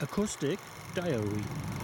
Acoustic Diary.